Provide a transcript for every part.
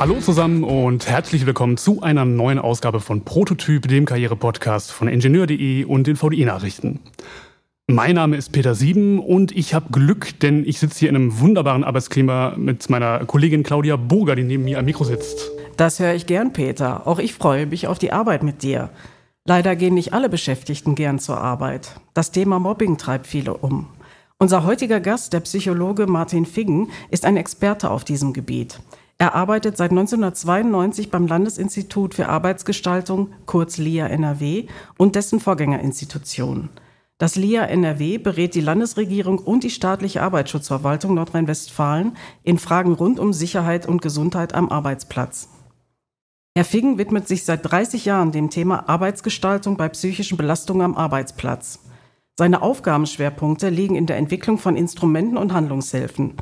Hallo zusammen und herzlich willkommen zu einer neuen Ausgabe von Prototyp, dem Karriere-Podcast von Ingenieur.de und den VDI-Nachrichten. Mein Name ist Peter Sieben und ich habe Glück, denn ich sitze hier in einem wunderbaren Arbeitsklima mit meiner Kollegin Claudia Burger, die neben mir am Mikro sitzt. Das höre ich gern, Peter. Auch ich freue mich auf die Arbeit mit dir. Leider gehen nicht alle Beschäftigten gern zur Arbeit. Das Thema Mobbing treibt viele um. Unser heutiger Gast, der Psychologe Martin Figgen, ist ein Experte auf diesem Gebiet. Er arbeitet seit 1992 beim Landesinstitut für Arbeitsgestaltung, kurz LIA NRW, und dessen Vorgängerinstitution. Das LIA NRW berät die Landesregierung und die staatliche Arbeitsschutzverwaltung Nordrhein-Westfalen in Fragen rund um Sicherheit und Gesundheit am Arbeitsplatz. Herr Figgen widmet sich seit 30 Jahren dem Thema Arbeitsgestaltung bei psychischen Belastungen am Arbeitsplatz. Seine Aufgabenschwerpunkte liegen in der Entwicklung von Instrumenten und Handlungshilfen.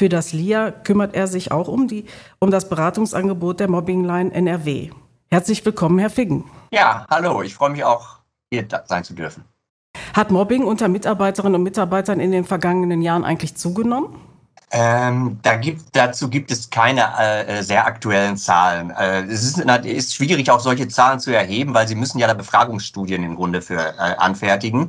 Für das LIA kümmert er sich auch um, die, um das Beratungsangebot der Mobbingline NRW. Herzlich willkommen, Herr Figgen. Ja, hallo, ich freue mich auch, hier sein zu dürfen. Hat Mobbing unter Mitarbeiterinnen und Mitarbeitern in den vergangenen Jahren eigentlich zugenommen? Ähm, da gibt, dazu gibt es keine äh, sehr aktuellen Zahlen. Äh, es ist, ist, schwierig, auch solche Zahlen zu erheben, weil sie müssen ja da Befragungsstudien im Grunde für äh, anfertigen.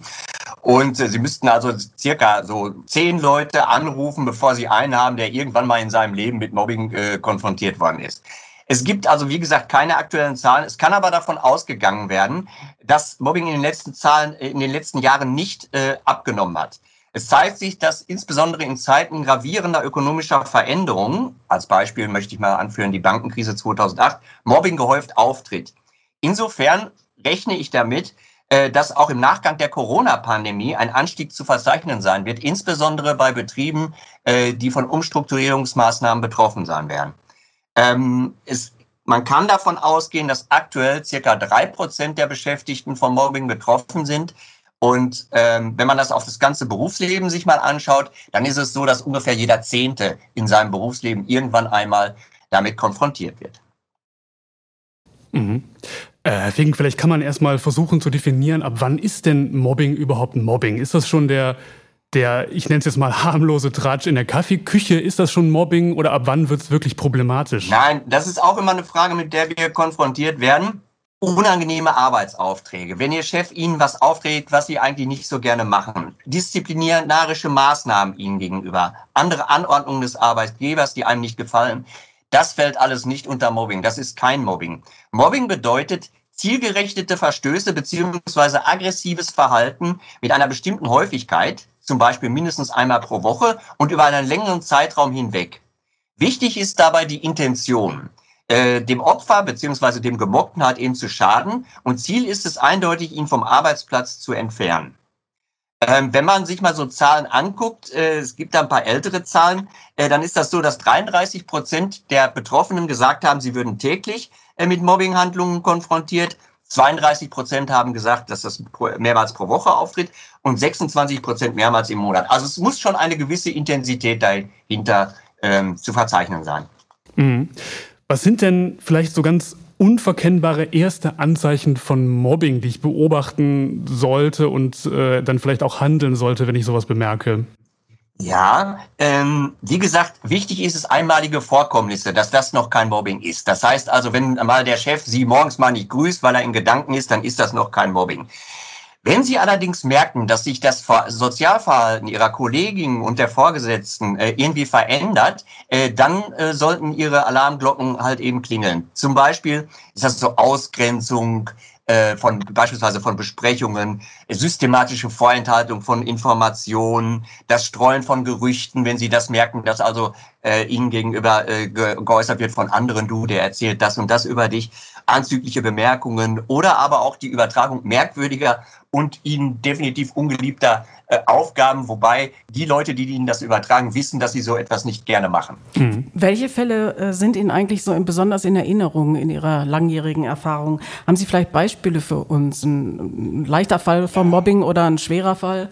Und äh, sie müssten also circa so zehn Leute anrufen, bevor sie einen haben, der irgendwann mal in seinem Leben mit Mobbing äh, konfrontiert worden ist. Es gibt also, wie gesagt, keine aktuellen Zahlen. Es kann aber davon ausgegangen werden, dass Mobbing in den letzten Zahlen, äh, in den letzten Jahren nicht äh, abgenommen hat. Es zeigt sich, dass insbesondere in Zeiten gravierender ökonomischer Veränderungen, als Beispiel möchte ich mal anführen die Bankenkrise 2008, Mobbing gehäuft auftritt. Insofern rechne ich damit, dass auch im Nachgang der Corona-Pandemie ein Anstieg zu verzeichnen sein wird, insbesondere bei Betrieben, äh, die von Umstrukturierungsmaßnahmen betroffen sein werden. Ähm, es, man kann davon ausgehen, dass aktuell circa drei Prozent der Beschäftigten vom Mobbing betroffen sind. Und ähm, wenn man das auf das ganze Berufsleben sich mal anschaut, dann ist es so, dass ungefähr jeder Zehnte in seinem Berufsleben irgendwann einmal damit konfrontiert wird. Mhm. Äh, Fink, vielleicht kann man erstmal versuchen zu definieren, ab wann ist denn Mobbing überhaupt Mobbing? Ist das schon der, der ich nenne es jetzt mal harmlose Tratsch in der Kaffeeküche? Ist das schon Mobbing oder ab wann wird es wirklich problematisch? Nein, das ist auch immer eine Frage, mit der wir konfrontiert werden. Unangenehme Arbeitsaufträge. Wenn Ihr Chef Ihnen was aufträgt, was Sie eigentlich nicht so gerne machen. Disziplinarische Maßnahmen Ihnen gegenüber. Andere Anordnungen des Arbeitgebers, die einem nicht gefallen. Das fällt alles nicht unter Mobbing. Das ist kein Mobbing. Mobbing bedeutet zielgerichtete Verstöße beziehungsweise aggressives Verhalten mit einer bestimmten Häufigkeit, zum Beispiel mindestens einmal pro Woche und über einen längeren Zeitraum hinweg. Wichtig ist dabei die Intention. Äh, dem Opfer beziehungsweise dem Gemobbten hat eben zu schaden und Ziel ist es eindeutig, ihn vom Arbeitsplatz zu entfernen. Ähm, wenn man sich mal so Zahlen anguckt, äh, es gibt da ein paar ältere Zahlen, äh, dann ist das so, dass 33 Prozent der Betroffenen gesagt haben, sie würden täglich äh, mit Mobbinghandlungen konfrontiert. 32 Prozent haben gesagt, dass das mehrmals pro Woche auftritt und 26 Prozent mehrmals im Monat. Also es muss schon eine gewisse Intensität dahinter ähm, zu verzeichnen sein. Mhm. Was sind denn vielleicht so ganz unverkennbare erste Anzeichen von Mobbing, die ich beobachten sollte und äh, dann vielleicht auch handeln sollte, wenn ich sowas bemerke? Ja, ähm, wie gesagt, wichtig ist es einmalige Vorkommnisse, dass das noch kein Mobbing ist. Das heißt also, wenn mal der Chef Sie morgens mal nicht grüßt, weil er in Gedanken ist, dann ist das noch kein Mobbing. Wenn Sie allerdings merken, dass sich das Sozialverhalten Ihrer Kolleginnen und der Vorgesetzten äh, irgendwie verändert, äh, dann äh, sollten Ihre Alarmglocken halt eben klingeln. Zum Beispiel ist das so Ausgrenzung, von beispielsweise von Besprechungen, systematische Vorenthaltung von Informationen, das Streuen von Gerüchten, wenn Sie das merken, dass also äh, Ihnen gegenüber äh, ge geäußert wird von anderen, du, der erzählt das und das über dich, anzügliche Bemerkungen oder aber auch die Übertragung merkwürdiger und Ihnen definitiv ungeliebter äh, Aufgaben, wobei die Leute, die Ihnen das übertragen, wissen, dass Sie so etwas nicht gerne machen. Mhm. Welche Fälle äh, sind Ihnen eigentlich so in, besonders in Erinnerung in Ihrer langjährigen Erfahrung? Haben Sie vielleicht Beispiele für uns? Ein, ein leichter Fall von Mobbing oder ein schwerer Fall?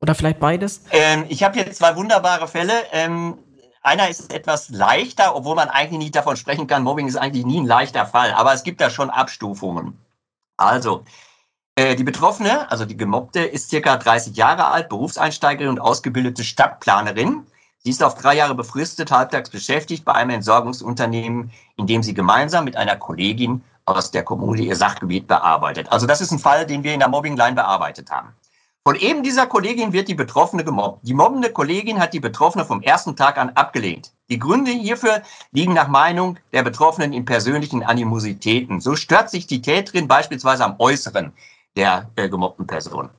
Oder vielleicht beides? Ähm, ich habe hier zwei wunderbare Fälle. Ähm, einer ist etwas leichter, obwohl man eigentlich nicht davon sprechen kann. Mobbing ist eigentlich nie ein leichter Fall, aber es gibt da schon Abstufungen. Also, äh, die Betroffene, also die Gemobbte, ist circa 30 Jahre alt, Berufseinsteigerin und ausgebildete Stadtplanerin. Sie ist auf drei Jahre befristet, halbtags beschäftigt bei einem Entsorgungsunternehmen, in dem sie gemeinsam mit einer Kollegin aus der Kommune ihr Sachgebiet bearbeitet. Also das ist ein Fall, den wir in der Mobbing-Line bearbeitet haben. Von eben dieser Kollegin wird die Betroffene gemobbt. Die mobbende Kollegin hat die Betroffene vom ersten Tag an abgelehnt. Die Gründe hierfür liegen nach Meinung der Betroffenen in persönlichen Animositäten. So stört sich die Täterin beispielsweise am Äußeren der äh, gemobbten Person.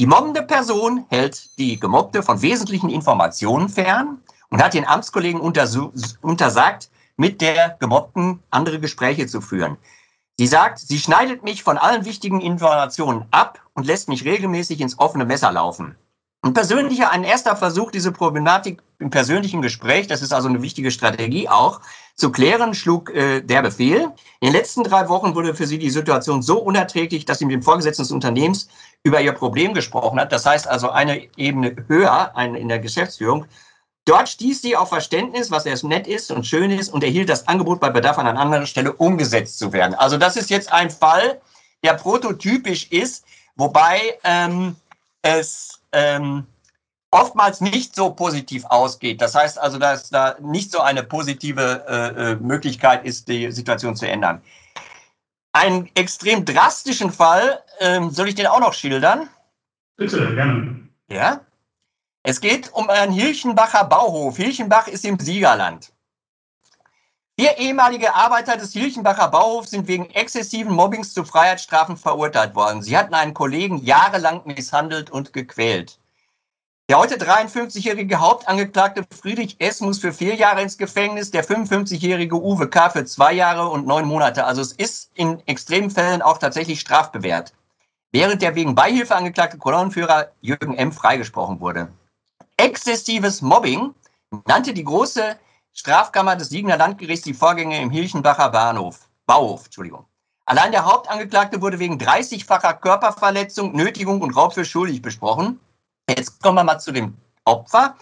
Die mobbende Person hält die Gemobbte von wesentlichen Informationen fern und hat den Amtskollegen untersagt, mit der Gemobbten andere Gespräche zu führen. Sie sagt, sie schneidet mich von allen wichtigen Informationen ab und lässt mich regelmäßig ins offene Messer laufen. Ein persönlicher, ein erster Versuch, diese Problematik im persönlichen Gespräch, das ist also eine wichtige Strategie auch, zu klären, schlug äh, der Befehl. In den letzten drei Wochen wurde für sie die Situation so unerträglich, dass sie mit dem Vorgesetzten des Unternehmens über ihr Problem gesprochen hat. Das heißt also eine Ebene höher, eine in der Geschäftsführung, Dort stieß sie auf Verständnis, was erst nett ist und schön ist und erhielt das Angebot bei Bedarf an einer anderen Stelle umgesetzt zu werden. Also das ist jetzt ein Fall, der prototypisch ist, wobei ähm, es ähm, oftmals nicht so positiv ausgeht. Das heißt also, dass da nicht so eine positive äh, äh Möglichkeit ist, die Situation zu ändern. Einen extrem drastischen Fall, ähm, soll ich den auch noch schildern? Bitte, gerne. Ja? Es geht um einen Hilchenbacher Bauhof. Hilchenbach ist im Siegerland. Vier ehemalige Arbeiter des Hilchenbacher Bauhofs sind wegen exzessiven Mobbings zu Freiheitsstrafen verurteilt worden. Sie hatten einen Kollegen jahrelang misshandelt und gequält. Der heute 53-jährige Hauptangeklagte Friedrich S. muss für vier Jahre ins Gefängnis, der 55-jährige Uwe K. für zwei Jahre und neun Monate. Also es ist in extremen Fällen auch tatsächlich strafbewehrt. Während der wegen Beihilfe angeklagte Kolonnenführer Jürgen M. freigesprochen wurde. Exzessives Mobbing nannte die große Strafkammer des Siegener Landgerichts die Vorgänge im Hilchenbacher Bahnhof, Bauhof. Entschuldigung. Allein der Hauptangeklagte wurde wegen 30-facher Körperverletzung, Nötigung und Raub für schuldig besprochen. Jetzt kommen wir mal zu dem Opfer.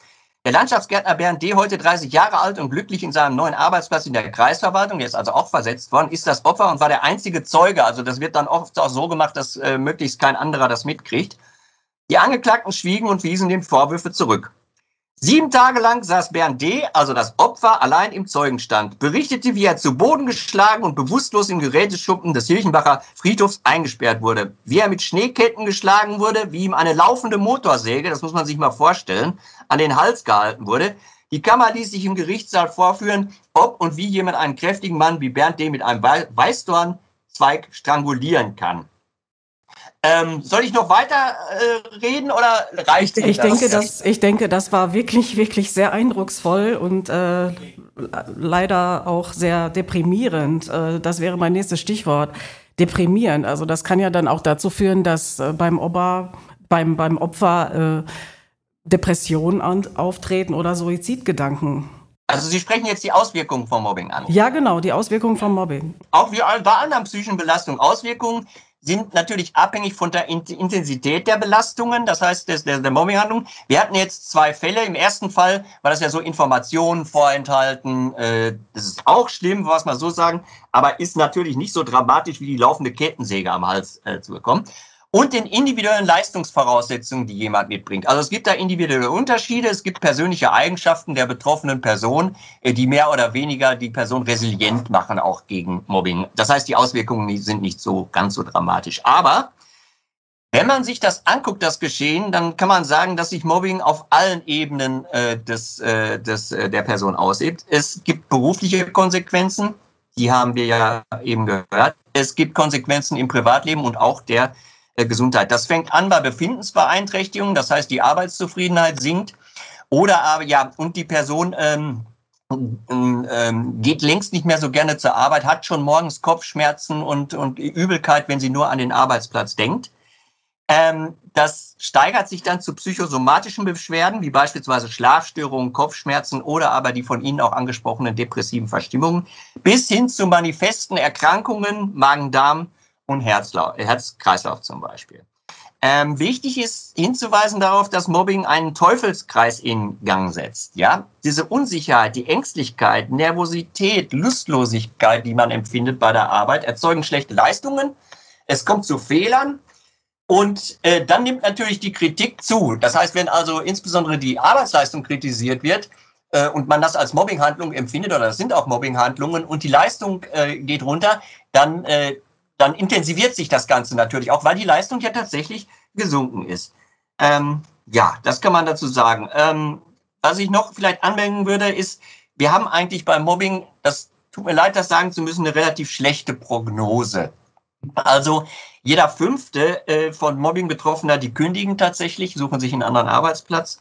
Der Landschaftsgärtner Bernd D., heute 30 Jahre alt und glücklich in seinem neuen Arbeitsplatz in der Kreisverwaltung, der ist also auch versetzt worden, ist das Opfer und war der einzige Zeuge. Also das wird dann oft auch so gemacht, dass äh, möglichst kein anderer das mitkriegt. Die Angeklagten schwiegen und wiesen den Vorwürfe zurück. Sieben Tage lang saß Bernd D., also das Opfer, allein im Zeugenstand, berichtete, wie er zu Boden geschlagen und bewusstlos im Geräteschuppen des Hilchenbacher Friedhofs eingesperrt wurde, wie er mit Schneeketten geschlagen wurde, wie ihm eine laufende Motorsäge, das muss man sich mal vorstellen, an den Hals gehalten wurde. Die Kammer ließ sich im Gerichtssaal vorführen, ob und wie jemand einen kräftigen Mann wie Bernd D. mit einem Weißdornzweig strangulieren kann. Ähm, soll ich noch weiter äh, reden oder reicht ich das? Denke, das? Ich denke, das war wirklich, wirklich sehr eindrucksvoll und äh, leider auch sehr deprimierend. Äh, das wäre mein nächstes Stichwort. Deprimierend. Also das kann ja dann auch dazu führen, dass äh, beim, Ober, beim, beim Opfer äh, Depressionen auftreten oder Suizidgedanken. Also Sie sprechen jetzt die Auswirkungen vom Mobbing an. Ja, genau, die Auswirkungen vom Mobbing. Auch wie bei anderen psychischen Belastungen. Auswirkungen, sind natürlich abhängig von der Intensität der Belastungen, das heißt der, der Mobbinghandlung. Wir hatten jetzt zwei Fälle. Im ersten Fall war das ja so Informationen vorenthalten. Äh, das ist auch schlimm, was man so sagen, aber ist natürlich nicht so dramatisch wie die laufende Kettensäge am Hals äh, zu bekommen und den individuellen Leistungsvoraussetzungen, die jemand mitbringt. Also es gibt da individuelle Unterschiede, es gibt persönliche Eigenschaften der betroffenen Person, äh, die mehr oder weniger die Person resilient machen, auch gegen Mobbing. Das heißt, die Auswirkungen sind nicht so ganz so dramatisch. Aber wenn man sich das anguckt, das Geschehen, dann kann man sagen, dass sich Mobbing auf allen Ebenen äh, des, äh, des, äh, der Person ausübt. Es gibt berufliche Konsequenzen, die haben wir ja eben gehört. Es gibt Konsequenzen im Privatleben und auch der Gesundheit. Das fängt an bei Befindensbeeinträchtigungen, das heißt, die Arbeitszufriedenheit sinkt. Oder aber, ja, und die Person ähm, ähm, geht längst nicht mehr so gerne zur Arbeit, hat schon morgens Kopfschmerzen und, und Übelkeit, wenn sie nur an den Arbeitsplatz denkt. Ähm, das steigert sich dann zu psychosomatischen Beschwerden, wie beispielsweise Schlafstörungen, Kopfschmerzen oder aber die von Ihnen auch angesprochenen depressiven Verstimmungen, bis hin zu manifesten Erkrankungen, Magen-Darm, und Herzkreislauf zum Beispiel. Ähm, wichtig ist hinzuweisen darauf, dass Mobbing einen Teufelskreis in Gang setzt. Ja, diese Unsicherheit, die Ängstlichkeit, Nervosität, Lustlosigkeit, die man empfindet bei der Arbeit, erzeugen schlechte Leistungen. Es kommt zu Fehlern. Und äh, dann nimmt natürlich die Kritik zu. Das heißt, wenn also insbesondere die Arbeitsleistung kritisiert wird äh, und man das als Mobbinghandlung empfindet, oder das sind auch Mobbinghandlungen, und die Leistung äh, geht runter, dann, äh, dann intensiviert sich das Ganze natürlich auch, weil die Leistung ja tatsächlich gesunken ist. Ähm, ja, das kann man dazu sagen. Ähm, was ich noch vielleicht anmerken würde, ist, wir haben eigentlich beim Mobbing, das tut mir leid, das sagen zu müssen, eine relativ schlechte Prognose. Also jeder fünfte äh, von Mobbing Betroffener, die kündigen tatsächlich, suchen sich einen anderen Arbeitsplatz.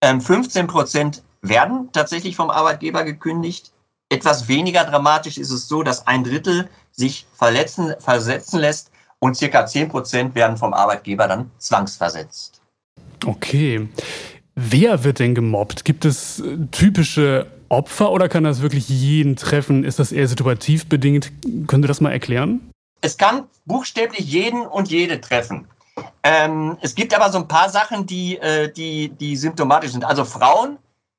Ähm, 15 Prozent werden tatsächlich vom Arbeitgeber gekündigt. Etwas weniger dramatisch ist es so, dass ein Drittel sich verletzen, versetzen lässt und circa 10 Prozent werden vom Arbeitgeber dann zwangsversetzt. Okay. Wer wird denn gemobbt? Gibt es äh, typische Opfer oder kann das wirklich jeden treffen? Ist das eher situativ bedingt? Können Sie das mal erklären? Es kann buchstäblich jeden und jede treffen. Ähm, es gibt aber so ein paar Sachen, die, äh, die, die symptomatisch sind. Also Frauen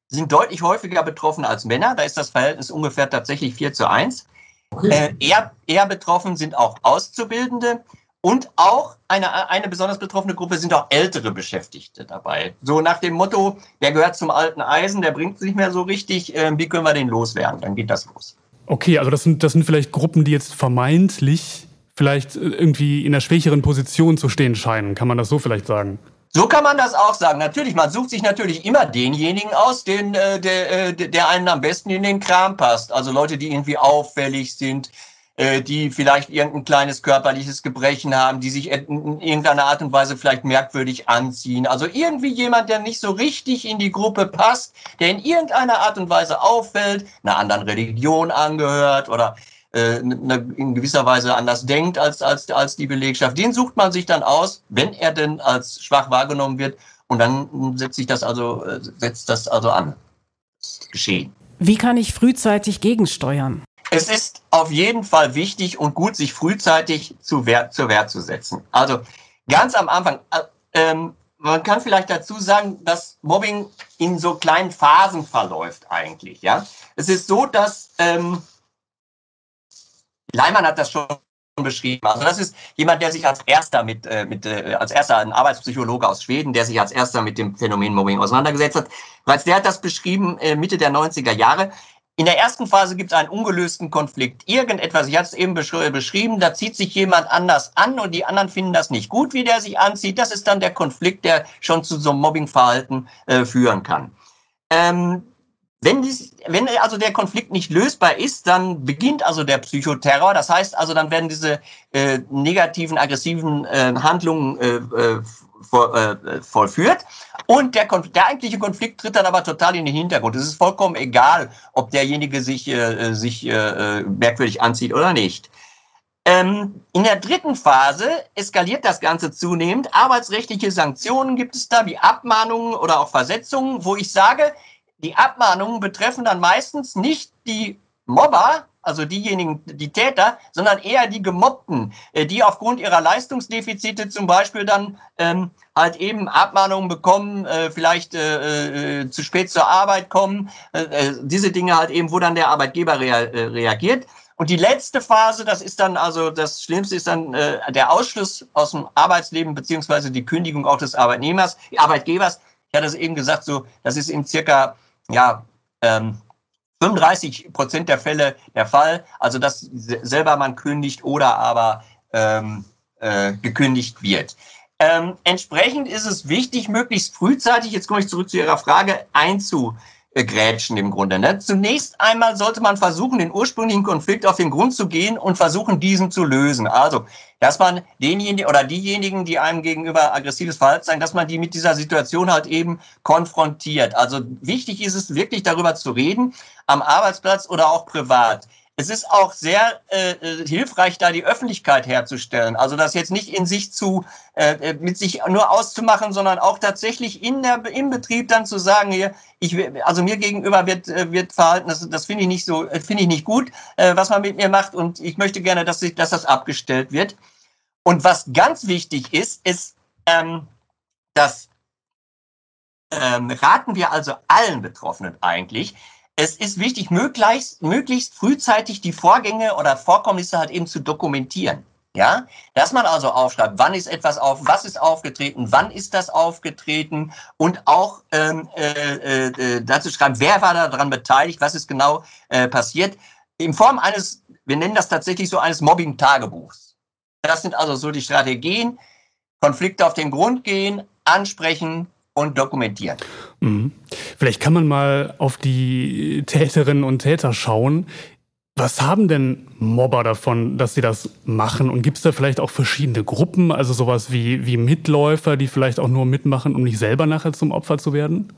sind deutlich häufiger betroffen als Männer. Da ist das Verhältnis ungefähr tatsächlich 4 zu 1. Okay. Äh, eher, eher betroffen sind auch Auszubildende. Und auch eine, eine besonders betroffene Gruppe sind auch ältere Beschäftigte dabei. So nach dem Motto, der gehört zum alten Eisen, der bringt es nicht mehr so richtig, äh, wie können wir den loswerden? Dann geht das los. Okay, also das sind, das sind vielleicht Gruppen, die jetzt vermeintlich vielleicht irgendwie in einer schwächeren Position zu stehen scheinen. Kann man das so vielleicht sagen? So kann man das auch sagen. Natürlich, man sucht sich natürlich immer denjenigen aus, den, äh, der, äh, der einen am besten in den Kram passt. Also Leute, die irgendwie auffällig sind, äh, die vielleicht irgendein kleines körperliches Gebrechen haben, die sich in irgendeiner Art und Weise vielleicht merkwürdig anziehen. Also irgendwie jemand, der nicht so richtig in die Gruppe passt, der in irgendeiner Art und Weise auffällt, einer anderen Religion angehört oder in gewisser Weise anders denkt als, als, als die Belegschaft. Den sucht man sich dann aus, wenn er denn als schwach wahrgenommen wird. Und dann setzt sich das also, äh, setzt das also an. Das geschehen. Wie kann ich frühzeitig gegensteuern? Es ist auf jeden Fall wichtig und gut, sich frühzeitig zu Wehr, zur Wehr zu setzen. Also ganz am Anfang, äh, ähm, man kann vielleicht dazu sagen, dass Mobbing in so kleinen Phasen verläuft eigentlich. Ja, es ist so, dass ähm, Leimann hat das schon beschrieben. Also das ist jemand, der sich als erster mit, äh, mit äh, als erster ein Arbeitspsychologe aus Schweden, der sich als erster mit dem Phänomen Mobbing auseinandergesetzt hat. Weil der hat das beschrieben äh, Mitte der 90er Jahre. In der ersten Phase gibt es einen ungelösten Konflikt. Irgendetwas, ich hatte es eben besch beschrieben, da zieht sich jemand anders an und die anderen finden das nicht gut, wie der sich anzieht. Das ist dann der Konflikt, der schon zu so einem Mobbingverhalten äh, führen kann. Ähm, wenn, dies, wenn also der Konflikt nicht lösbar ist, dann beginnt also der Psychoterror. Das heißt also, dann werden diese äh, negativen, aggressiven äh, Handlungen äh, äh vor, äh, vollführt. Und der, der eigentliche Konflikt tritt dann aber total in den Hintergrund. Es ist vollkommen egal, ob derjenige sich, äh, sich äh, merkwürdig anzieht oder nicht. Ähm, in der dritten Phase eskaliert das Ganze zunehmend. Arbeitsrechtliche Sanktionen gibt es da, wie Abmahnungen oder auch Versetzungen, wo ich sage, die Abmahnungen betreffen dann meistens nicht die Mobber, also diejenigen, die Täter, sondern eher die Gemobbten, äh, die aufgrund ihrer Leistungsdefizite zum Beispiel dann ähm, halt eben Abmahnungen bekommen, äh, vielleicht äh, äh, zu spät zur Arbeit kommen, äh, äh diese Dinge halt eben, wo dann der Arbeitgeber rea reagiert. Und die letzte Phase, das ist dann also das Schlimmste, ist dann der Ausschluss aus dem Arbeitsleben beziehungsweise die Kündigung auch des Arbeitnehmers, Arbeitgebers. Ich hatte es eben gesagt, so das ist in circa ja ähm, 35 Prozent der Fälle der Fall, also dass selber man kündigt oder aber ähm, äh, gekündigt wird. Ähm, entsprechend ist es wichtig, möglichst frühzeitig, jetzt komme ich zurück zu Ihrer Frage, einzu, grätschen im Grunde. Ne? Zunächst einmal sollte man versuchen, den ursprünglichen Konflikt auf den Grund zu gehen und versuchen, diesen zu lösen. Also, dass man denjenigen oder diejenigen, die einem gegenüber aggressives Verhalten zeigen, dass man die mit dieser Situation halt eben konfrontiert. Also wichtig ist es wirklich darüber zu reden, am Arbeitsplatz oder auch privat. Es ist auch sehr äh, äh, hilfreich, da die Öffentlichkeit herzustellen. Also das jetzt nicht in sich zu, äh, äh, mit sich nur auszumachen, sondern auch tatsächlich in der, im Betrieb dann zu sagen, hier, ich, also mir gegenüber wird, äh, wird verhalten, das, das finde ich nicht so, finde ich nicht gut, äh, was man mit mir macht und ich möchte gerne, dass, ich, dass das abgestellt wird. Und was ganz wichtig ist, ist, ähm, dass ähm, raten wir also allen Betroffenen eigentlich, es ist wichtig, möglichst, möglichst frühzeitig die Vorgänge oder Vorkommnisse halt eben zu dokumentieren. Ja, dass man also aufschreibt, wann ist etwas auf, was ist aufgetreten, wann ist das aufgetreten und auch ähm, äh, äh, dazu schreiben, wer war daran beteiligt, was ist genau äh, passiert, in Form eines, wir nennen das tatsächlich so eines Mobbing-Tagebuchs. Das sind also so die Strategien, Konflikte auf den Grund gehen, ansprechen und dokumentieren. Mhm. Vielleicht kann man mal auf die Täterinnen und Täter schauen. Was haben denn Mobber davon, dass sie das machen? Und gibt es da vielleicht auch verschiedene Gruppen, also sowas wie, wie Mitläufer, die vielleicht auch nur mitmachen, um nicht selber nachher zum Opfer zu werden?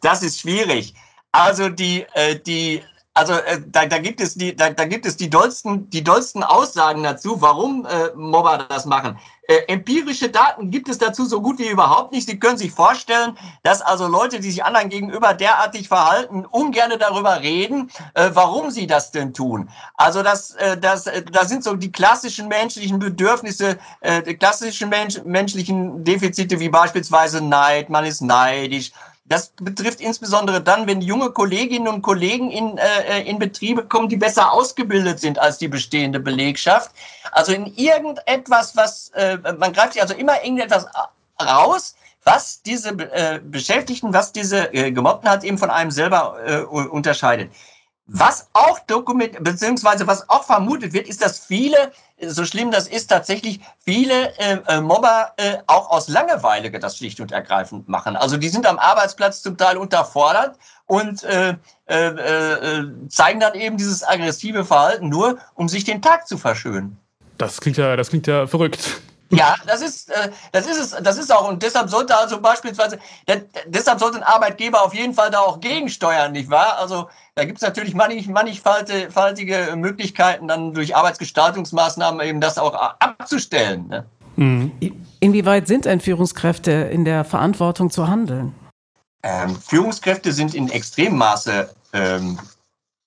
Das ist schwierig. Also die, äh, die also äh, da, da, gibt es die, da, da, gibt es die dollsten, die dollsten Aussagen dazu, warum äh, Mobber das machen. Äh, empirische Daten gibt es dazu so gut wie überhaupt nicht. Sie können sich vorstellen, dass also Leute, die sich anderen gegenüber derartig verhalten, ungern darüber reden, äh, warum sie das denn tun. Also das, äh, das, äh, da sind so die klassischen menschlichen Bedürfnisse, äh, klassischen Mensch, menschlichen Defizite wie beispielsweise Neid, man ist neidisch, das betrifft insbesondere dann, wenn junge Kolleginnen und Kollegen in, äh, in Betriebe kommen, die besser ausgebildet sind als die bestehende Belegschaft. Also in irgendetwas, was, äh, man greift sich also immer irgendetwas raus, was diese äh, Beschäftigten, was diese äh, Gemobbten hat, eben von einem selber äh, unterscheidet. Was auch dokumentiert, beziehungsweise was auch vermutet wird, ist, dass viele, so schlimm das ist, tatsächlich viele äh, äh, Mobber äh, auch aus Langeweile das schlicht und ergreifend machen. Also die sind am Arbeitsplatz zum Teil unterfordert und äh, äh, äh, zeigen dann eben dieses aggressive Verhalten nur, um sich den Tag zu verschönen. Das klingt ja, das klingt ja verrückt. Ja, das ist, äh, das ist es, das ist auch, und deshalb sollte also beispielsweise, deshalb sollte ein Arbeitgeber auf jeden Fall da auch gegensteuern, nicht wahr? Also da gibt es natürlich mannigfaltige Möglichkeiten, dann durch Arbeitsgestaltungsmaßnahmen eben das auch abzustellen. Ne? Mhm. Inwieweit sind denn Führungskräfte in der Verantwortung zu handeln? Ähm, Führungskräfte sind in extremem Maße ähm,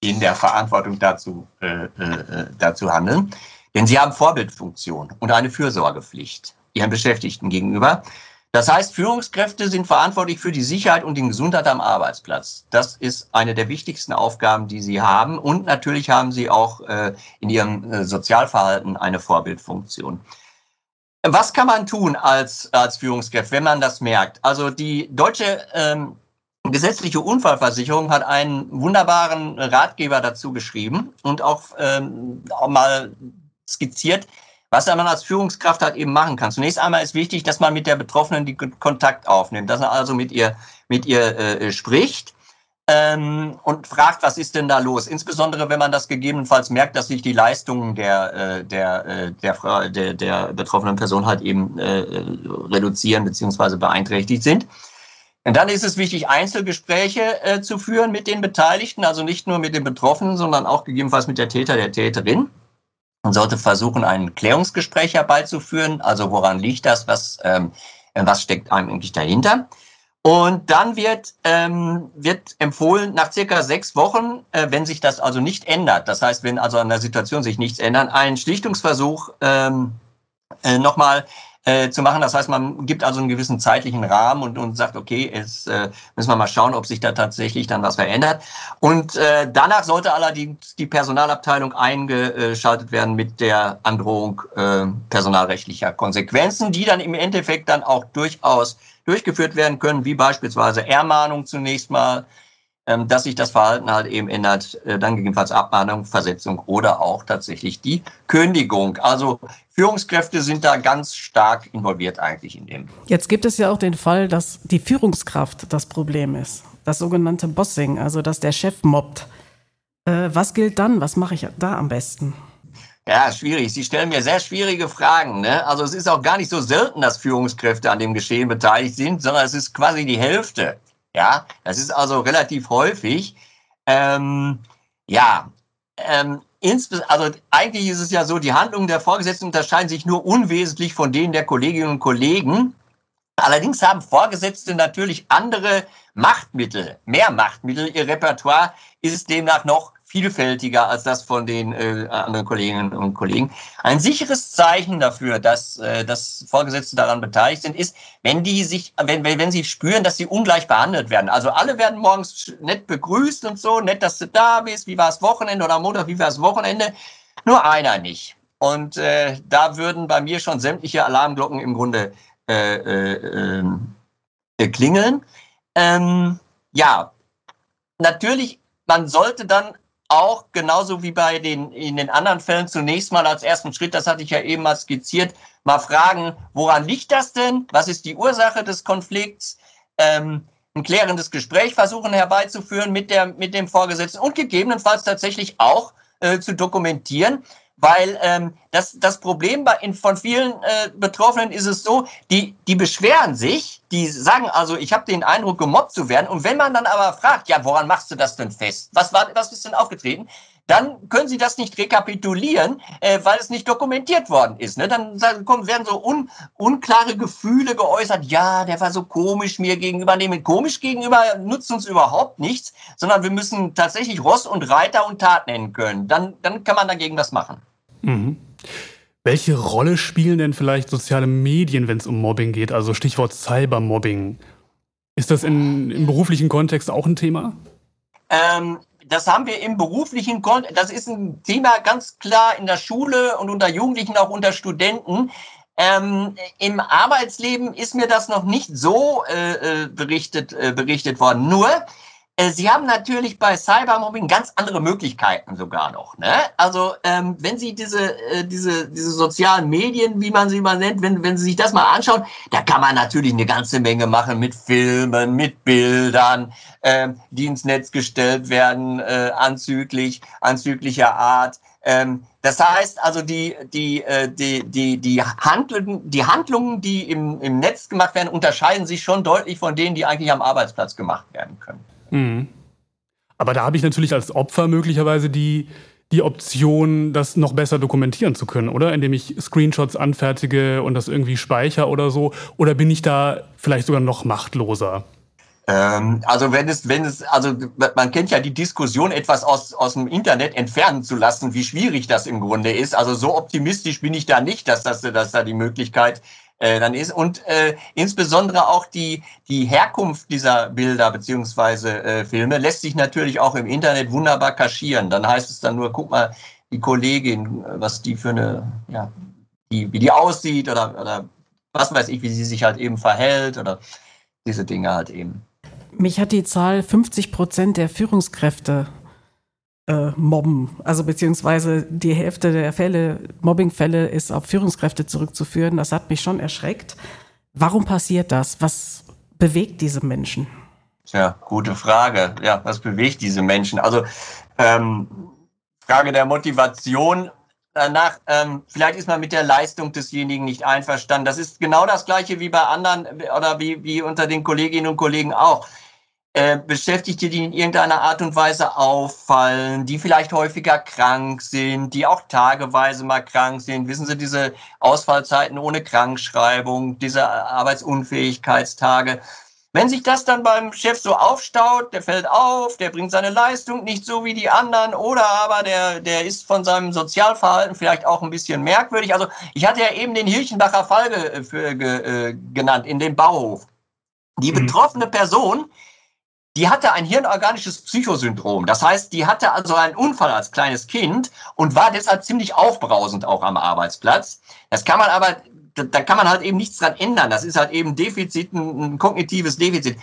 in der Verantwortung dazu, äh, äh, dazu handeln. Denn sie haben Vorbildfunktion und eine Fürsorgepflicht ihren Beschäftigten gegenüber. Das heißt, Führungskräfte sind verantwortlich für die Sicherheit und die Gesundheit am Arbeitsplatz. Das ist eine der wichtigsten Aufgaben, die sie haben. Und natürlich haben sie auch äh, in ihrem äh, Sozialverhalten eine Vorbildfunktion. Was kann man tun als, als Führungskraft, wenn man das merkt? Also die deutsche ähm, gesetzliche Unfallversicherung hat einen wunderbaren Ratgeber dazu geschrieben und auch, ähm, auch mal skizziert, was man als Führungskraft halt eben machen kann. Zunächst einmal ist wichtig, dass man mit der Betroffenen die Kontakt aufnimmt, dass man also mit ihr, mit ihr äh, spricht ähm, und fragt, was ist denn da los? Insbesondere, wenn man das gegebenenfalls merkt, dass sich die Leistungen der, äh, der, äh, der, der, der betroffenen Person halt eben äh, reduzieren bzw. beeinträchtigt sind. Und dann ist es wichtig, Einzelgespräche äh, zu führen mit den Beteiligten, also nicht nur mit den Betroffenen, sondern auch gegebenenfalls mit der Täter, der Täterin. Man sollte versuchen, ein Klärungsgespräch herbeizuführen. Also woran liegt das? Was, ähm, was steckt eigentlich dahinter? Und dann wird, ähm, wird empfohlen, nach circa sechs Wochen, äh, wenn sich das also nicht ändert, das heißt, wenn also an der Situation sich nichts ändert, einen Schlichtungsversuch ähm, äh, nochmal äh, zu machen. Das heißt, man gibt also einen gewissen zeitlichen Rahmen und, und sagt, okay, jetzt äh, müssen wir mal schauen, ob sich da tatsächlich dann was verändert. Und äh, danach sollte allerdings die Personalabteilung eingeschaltet werden mit der Androhung äh, personalrechtlicher Konsequenzen, die dann im Endeffekt dann auch durchaus durchgeführt werden können, wie beispielsweise Ermahnung zunächst mal, dass sich das Verhalten halt eben ändert, äh, dann gegebenenfalls Abmahnung, Versetzung oder auch tatsächlich die Kündigung. Also Führungskräfte sind da ganz stark involviert eigentlich in dem. Jetzt gibt es ja auch den Fall, dass die Führungskraft das Problem ist. Das sogenannte Bossing, also dass der Chef mobbt. Äh, was gilt dann? Was mache ich da am besten? Ja, schwierig. Sie stellen mir sehr schwierige Fragen. Ne? Also es ist auch gar nicht so selten, dass Führungskräfte an dem Geschehen beteiligt sind, sondern es ist quasi die Hälfte. Ja, das ist also relativ häufig. Ähm, ja, ähm, also eigentlich ist es ja so, die Handlungen der Vorgesetzten unterscheiden sich nur unwesentlich von denen der Kolleginnen und Kollegen. Allerdings haben Vorgesetzte natürlich andere Machtmittel, mehr Machtmittel. Ihr Repertoire ist demnach noch vielfältiger als das von den äh, anderen Kolleginnen und Kollegen. Ein sicheres Zeichen dafür, dass, äh, dass Vorgesetzte daran beteiligt sind, ist, wenn die sich, wenn, wenn sie spüren, dass sie ungleich behandelt werden. Also alle werden morgens nett begrüßt und so, nett, dass du da bist, wie war das Wochenende oder am Montag, wie war das Wochenende? Nur einer nicht. Und äh, da würden bei mir schon sämtliche Alarmglocken im Grunde äh, äh, äh, klingeln. Ähm, ja, natürlich, man sollte dann auch genauso wie bei den in den anderen Fällen zunächst mal als ersten Schritt, das hatte ich ja eben mal skizziert, mal fragen, woran liegt das denn? Was ist die Ursache des Konflikts? Ähm, ein klärendes Gespräch versuchen herbeizuführen mit, der, mit dem Vorgesetzten und gegebenenfalls tatsächlich auch äh, zu dokumentieren. Weil ähm, das, das Problem bei, in, von vielen äh, Betroffenen ist es so, die, die beschweren sich, die sagen also, ich habe den Eindruck, gemobbt zu werden. Und wenn man dann aber fragt, ja, woran machst du das denn fest? Was, war, was ist denn aufgetreten? dann können Sie das nicht rekapitulieren, äh, weil es nicht dokumentiert worden ist. Ne? Dann kommen, werden so un, unklare Gefühle geäußert. Ja, der war so komisch mir gegenüber. Nee, mit komisch gegenüber nutzt uns überhaupt nichts, sondern wir müssen tatsächlich Ross und Reiter und Tat nennen können. Dann, dann kann man dagegen was machen. Mhm. Welche Rolle spielen denn vielleicht soziale Medien, wenn es um Mobbing geht? Also Stichwort Cybermobbing. Ist das in, im beruflichen Kontext auch ein Thema? Ähm, das haben wir im beruflichen Kontext, das ist ein Thema ganz klar in der Schule und unter Jugendlichen, auch unter Studenten. Ähm, Im Arbeitsleben ist mir das noch nicht so äh, äh berichtet, äh, berichtet worden. Nur, Sie haben natürlich bei Cybermobbing ganz andere Möglichkeiten sogar noch. Ne? Also ähm, wenn Sie diese, äh, diese, diese sozialen Medien, wie man sie mal nennt, wenn, wenn Sie sich das mal anschauen, da kann man natürlich eine ganze Menge machen mit Filmen, mit Bildern, äh, die ins Netz gestellt werden, äh, anzüglich, anzüglicher Art. Ähm, das heißt also, die, die, äh, die, die, die, Handlungen, die Handlungen, die im, im Netz gemacht werden, unterscheiden sich schon deutlich von denen, die eigentlich am Arbeitsplatz gemacht werden können. Mhm. Aber da habe ich natürlich als Opfer möglicherweise die, die Option, das noch besser dokumentieren zu können, oder? Indem ich Screenshots anfertige und das irgendwie speichere oder so. Oder bin ich da vielleicht sogar noch machtloser? Ähm, also wenn es, wenn es, also man kennt ja die Diskussion, etwas aus, aus dem Internet entfernen zu lassen, wie schwierig das im Grunde ist. Also so optimistisch bin ich da nicht, dass, das, dass da die Möglichkeit äh, dann ist. Und äh, insbesondere auch die, die Herkunft dieser Bilder beziehungsweise äh, Filme lässt sich natürlich auch im Internet wunderbar kaschieren. Dann heißt es dann nur, guck mal, die Kollegin, was die für eine, ja, die, wie die aussieht oder, oder was weiß ich, wie sie sich halt eben verhält oder diese Dinge halt eben. Mich hat die Zahl 50 Prozent der Führungskräfte äh, mobben. Also beziehungsweise die Hälfte der Fälle, Mobbingfälle ist auf Führungskräfte zurückzuführen. Das hat mich schon erschreckt. Warum passiert das? Was bewegt diese Menschen? Tja, gute Frage. Ja, was bewegt diese Menschen? Also ähm, Frage der Motivation. Danach, ähm, vielleicht ist man mit der Leistung desjenigen nicht einverstanden. Das ist genau das Gleiche wie bei anderen oder wie, wie unter den Kolleginnen und Kollegen auch. Äh, Beschäftigte, die in irgendeiner Art und Weise auffallen, die vielleicht häufiger krank sind, die auch tageweise mal krank sind. Wissen Sie, diese Ausfallzeiten ohne Krankschreibung, diese Arbeitsunfähigkeitstage. Wenn sich das dann beim Chef so aufstaut, der fällt auf, der bringt seine Leistung nicht so wie die anderen oder aber der, der ist von seinem Sozialverhalten vielleicht auch ein bisschen merkwürdig. Also ich hatte ja eben den Hirchenbacher Fall ge, für, ge, äh, genannt in dem Bauhof. Die mhm. betroffene Person, die hatte ein hirnorganisches Psychosyndrom. Das heißt, die hatte also einen Unfall als kleines Kind und war deshalb ziemlich aufbrausend auch am Arbeitsplatz. Das kann man aber, da kann man halt eben nichts dran ändern. Das ist halt eben Defizit, ein, kognitives Defizit.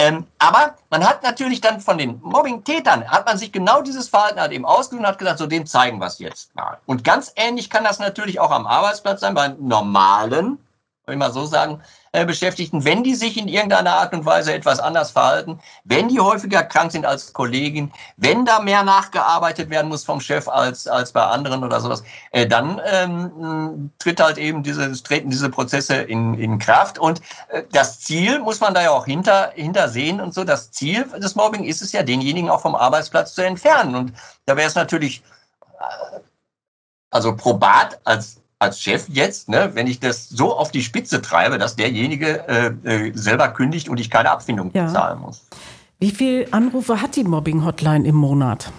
Ähm, aber man hat natürlich dann von den Mobbing-Tätern, hat man sich genau dieses Verhalten halt eben ausgesucht und hat gesagt, so dem zeigen wir es jetzt mal. Und ganz ähnlich kann das natürlich auch am Arbeitsplatz sein, bei normalen, soll ich mal so sagen, Beschäftigten, wenn die sich in irgendeiner Art und Weise etwas anders verhalten, wenn die häufiger krank sind als Kollegin, wenn da mehr nachgearbeitet werden muss vom Chef als, als bei anderen oder sowas, äh, dann ähm, tritt halt eben diese, treten diese Prozesse in, in Kraft. Und äh, das Ziel muss man da ja auch hinter, hinter und so. Das Ziel des Mobbing ist es ja, denjenigen auch vom Arbeitsplatz zu entfernen. Und da wäre es natürlich, äh, also probat als als Chef jetzt, ne, wenn ich das so auf die Spitze treibe, dass derjenige äh, äh, selber kündigt und ich keine Abfindung ja. zahlen muss. Wie viele Anrufe hat die Mobbing-Hotline im Monat?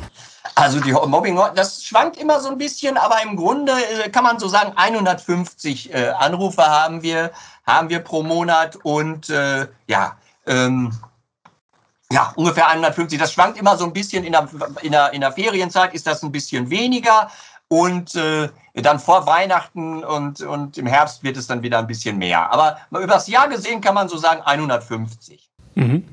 Also die Mobbing, das schwankt immer so ein bisschen, aber im Grunde äh, kann man so sagen, 150 äh, Anrufe haben wir, haben wir pro Monat und äh, ja, ähm, ja, ungefähr 150. Das schwankt immer so ein bisschen. In der, in der, in der Ferienzeit ist das ein bisschen weniger. Und äh, dann vor Weihnachten und, und im Herbst wird es dann wieder ein bisschen mehr. Aber übers Jahr gesehen kann man so sagen 150. Mhm.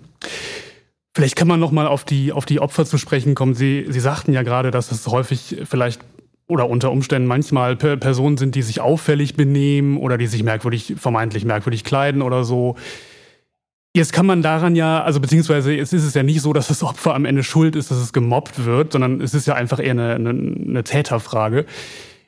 Vielleicht kann man noch mal auf die, auf die Opfer zu sprechen kommen. Sie, Sie sagten ja gerade, dass es häufig vielleicht oder unter Umständen manchmal Personen sind, die sich auffällig benehmen oder die sich merkwürdig, vermeintlich merkwürdig kleiden oder so. Jetzt kann man daran ja, also beziehungsweise es ist es ja nicht so, dass das Opfer am Ende schuld ist, dass es gemobbt wird, sondern es ist ja einfach eher eine, eine, eine Täterfrage.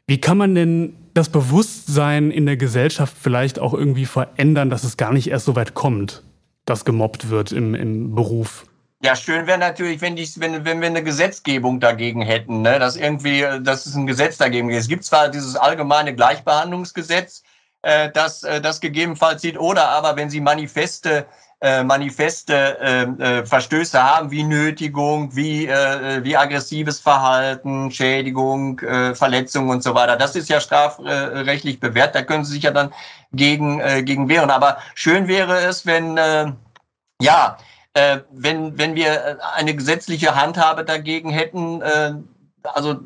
Wie kann man denn das Bewusstsein in der Gesellschaft vielleicht auch irgendwie verändern, dass es gar nicht erst so weit kommt, dass gemobbt wird im, im Beruf? Ja, schön wäre natürlich, wenn, die, wenn, wenn wir eine Gesetzgebung dagegen hätten, ne? dass irgendwie, dass es ein Gesetz dagegen gibt. Es gibt zwar dieses allgemeine Gleichbehandlungsgesetz, äh, das äh, das gegebenenfalls sieht, oder aber wenn Sie Manifeste äh, manifeste äh, äh, Verstöße haben, wie Nötigung, wie, äh, wie aggressives Verhalten, Schädigung, äh, Verletzung und so weiter. Das ist ja strafrechtlich bewährt, da können Sie sich ja dann gegen, äh, gegen wehren. Aber schön wäre es, wenn, äh, ja, äh, wenn, wenn wir eine gesetzliche Handhabe dagegen hätten, äh, also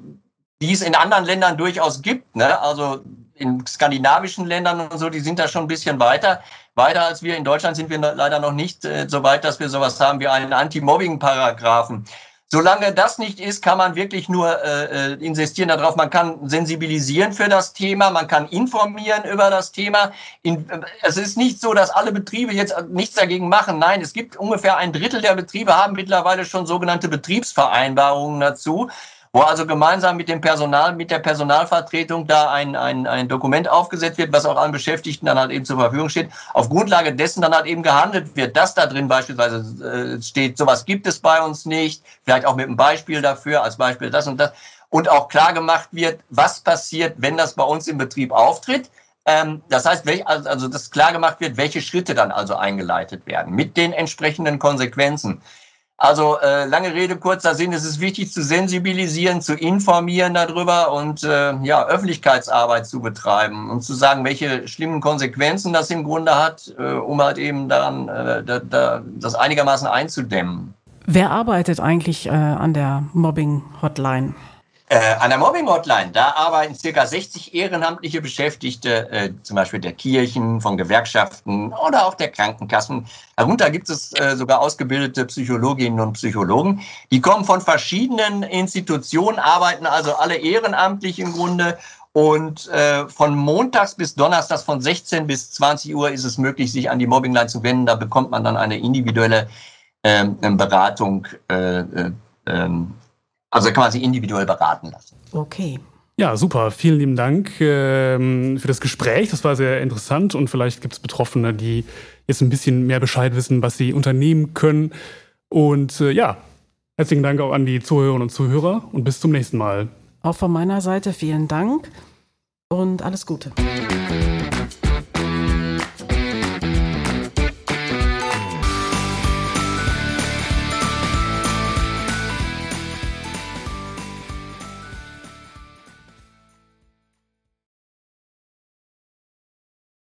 die es in anderen Ländern durchaus gibt, ne? also in skandinavischen Ländern und so, die sind da schon ein bisschen weiter. Weiter als wir in Deutschland sind wir leider noch nicht äh, so weit, dass wir sowas haben wie einen Anti-Mobbing-Paragraphen. Solange das nicht ist, kann man wirklich nur äh, äh, insistieren darauf. Man kann sensibilisieren für das Thema, man kann informieren über das Thema. In, äh, es ist nicht so, dass alle Betriebe jetzt nichts dagegen machen. Nein, es gibt ungefähr ein Drittel der Betriebe haben mittlerweile schon sogenannte Betriebsvereinbarungen dazu wo also gemeinsam mit dem Personal, mit der Personalvertretung da ein, ein, ein Dokument aufgesetzt wird, was auch allen Beschäftigten dann halt eben zur Verfügung steht. Auf Grundlage dessen dann halt eben gehandelt wird, dass da drin beispielsweise äh, steht, sowas gibt es bei uns nicht, vielleicht auch mit einem Beispiel dafür, als Beispiel das und das. Und auch klar gemacht wird, was passiert, wenn das bei uns im Betrieb auftritt. Ähm, das heißt, also, also dass klar gemacht wird, welche Schritte dann also eingeleitet werden mit den entsprechenden Konsequenzen. Also äh, lange Rede, kurzer Sinn, es ist wichtig zu sensibilisieren, zu informieren darüber und äh, ja, Öffentlichkeitsarbeit zu betreiben und zu sagen, welche schlimmen Konsequenzen das im Grunde hat, äh, um halt eben dann äh, da, da, das einigermaßen einzudämmen. Wer arbeitet eigentlich äh, an der Mobbing-Hotline? Äh, an der Mobbing-Hotline, da arbeiten circa 60 ehrenamtliche Beschäftigte, äh, zum Beispiel der Kirchen, von Gewerkschaften oder auch der Krankenkassen. Darunter gibt es äh, sogar ausgebildete Psychologinnen und Psychologen. Die kommen von verschiedenen Institutionen, arbeiten also alle ehrenamtlich im Grunde. Und äh, von montags bis donnerstags von 16 bis 20 Uhr ist es möglich, sich an die Mobbingline zu wenden. Da bekommt man dann eine individuelle ähm, Beratung äh, äh, ähm, also kann man sich individuell beraten lassen. Okay. Ja, super. Vielen lieben Dank ähm, für das Gespräch. Das war sehr interessant und vielleicht gibt es Betroffene, die jetzt ein bisschen mehr Bescheid wissen, was sie unternehmen können. Und äh, ja, herzlichen Dank auch an die Zuhörerinnen und Zuhörer und bis zum nächsten Mal. Auch von meiner Seite vielen Dank und alles Gute.